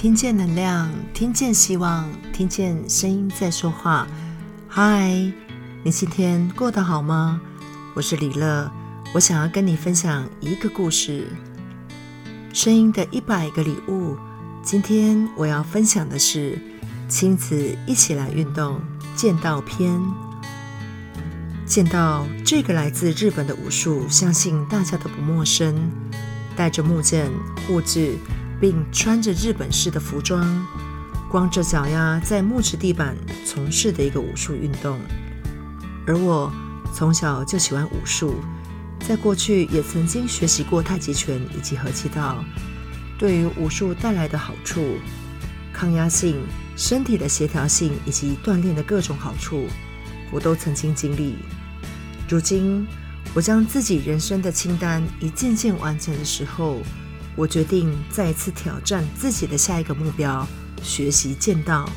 听见能量，听见希望，听见声音在说话。嗨，你今天过得好吗？我是李乐，我想要跟你分享一个故事。声音的一百个礼物。今天我要分享的是亲子一起来运动剑道篇。剑道这个来自日本的武术，相信大家都不陌生，带着木剑护具。并穿着日本式的服装，光着脚丫在木质地板从事的一个武术运动。而我从小就喜欢武术，在过去也曾经学习过太极拳以及合气道。对于武术带来的好处、抗压性、身体的协调性以及锻炼的各种好处，我都曾经经历。如今，我将自己人生的清单一件件完成的时候。我决定再一次挑战自己的下一个目标——学习剑道。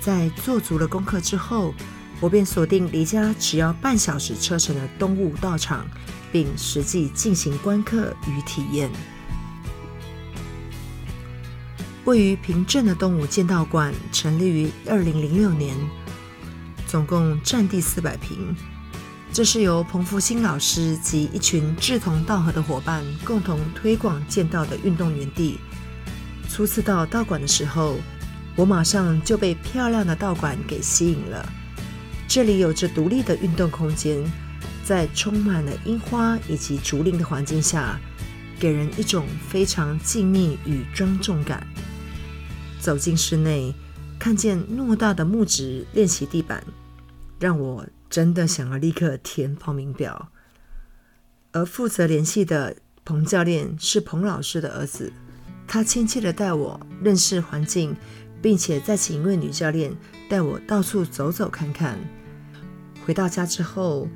在做足了功课之后，我便锁定离家只要半小时车程的东武道场，并实际进行观课与体验。位于平镇的东武剑道馆成立于二零零六年，总共占地四百平。这是由彭福兴老师及一群志同道合的伙伴共同推广剑道的运动园地。初次到道馆的时候，我马上就被漂亮的道馆给吸引了。这里有着独立的运动空间，在充满了樱花以及竹林的环境下，给人一种非常静谧与庄重感。走进室内，看见偌大的木质练习地板，让我。真的想要立刻填报名表，而负责联系的彭教练是彭老师的儿子，他亲切地带我认识环境，并且再请一位女教练带我到处走走看看。回到家之后，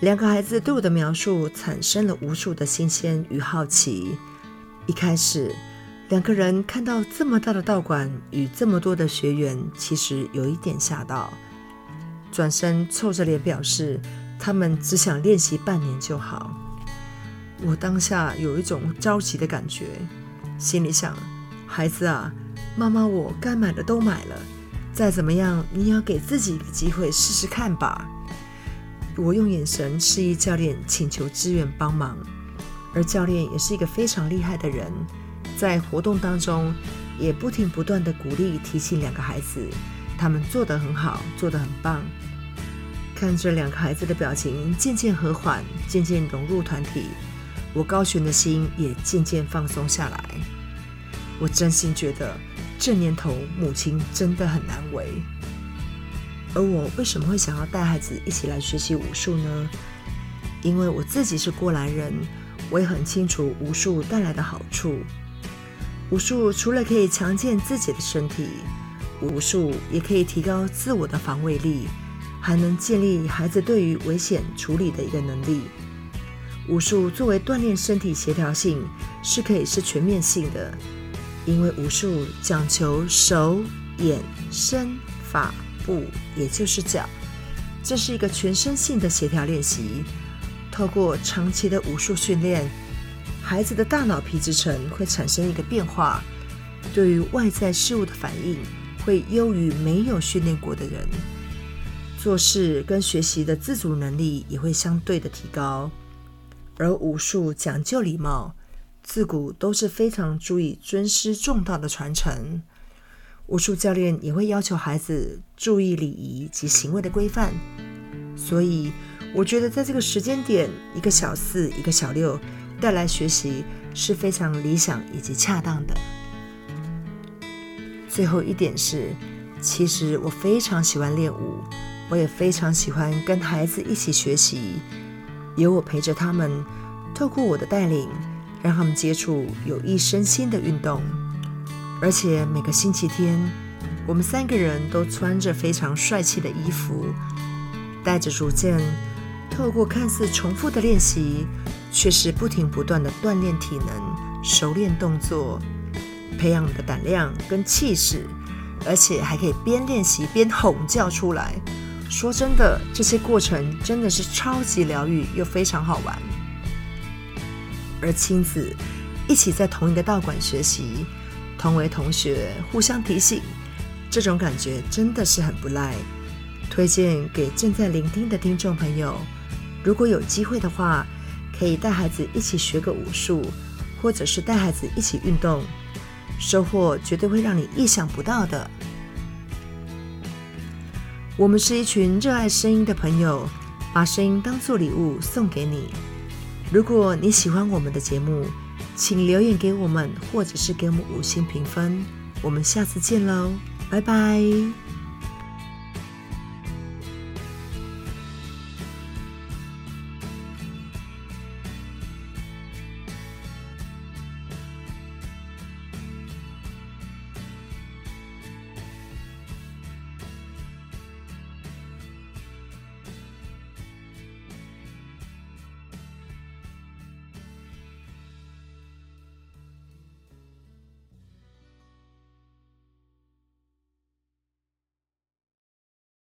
两个孩子对我的描述产生了无数的新鲜与好奇。一开始，两个人看到这么大的道馆与这么多的学员，其实有一点吓到。转身臭着脸表示，他们只想练习半年就好。我当下有一种着急的感觉，心里想：孩子啊，妈妈我该买的都买了，再怎么样你要给自己一个机会试试看吧。我用眼神示意教练请求支援帮忙，而教练也是一个非常厉害的人，在活动当中也不停不断地鼓励提醒两个孩子。他们做得很好，做得很棒。看着两个孩子的表情渐渐和缓，渐渐融入团体，我高悬的心也渐渐放松下来。我真心觉得这年头母亲真的很难为。而我为什么会想要带孩子一起来学习武术呢？因为我自己是过来人，我也很清楚武术带来的好处。武术除了可以强健自己的身体，武术也可以提高自我的防卫力，还能建立孩子对于危险处理的一个能力。武术作为锻炼身体协调性，是可以是全面性的，因为武术讲求手、眼、身、法、步，也就是脚，这是一个全身性的协调练习。透过长期的武术训练，孩子的大脑皮质层会产生一个变化，对于外在事物的反应。会优于没有训练过的人，做事跟学习的自主能力也会相对的提高。而武术讲究礼貌，自古都是非常注意尊师重道的传承。武术教练也会要求孩子注意礼仪及行为的规范。所以，我觉得在这个时间点，一个小四，一个小六带来学习是非常理想以及恰当的。最后一点是，其实我非常喜欢练舞，我也非常喜欢跟孩子一起学习，有我陪着他们，透过我的带领，让他们接触有益身心的运动。而且每个星期天，我们三个人都穿着非常帅气的衣服，带着竹剑，透过看似重复的练习，却是不停不断的锻炼体能，熟练动作。培养你的胆量跟气势，而且还可以边练习边吼叫出来。说真的，这些过程真的是超级疗愈又非常好玩。而亲子一起在同一个道馆学习，同为同学，互相提醒，这种感觉真的是很不赖。推荐给正在聆听的听众朋友，如果有机会的话，可以带孩子一起学个武术，或者是带孩子一起运动，收获绝对会让你意想不到的。我们是一群热爱声音的朋友，把声音当做礼物送给你。如果你喜欢我们的节目，请留言给我们，或者是给我们五星评分。我们下次见喽，拜拜。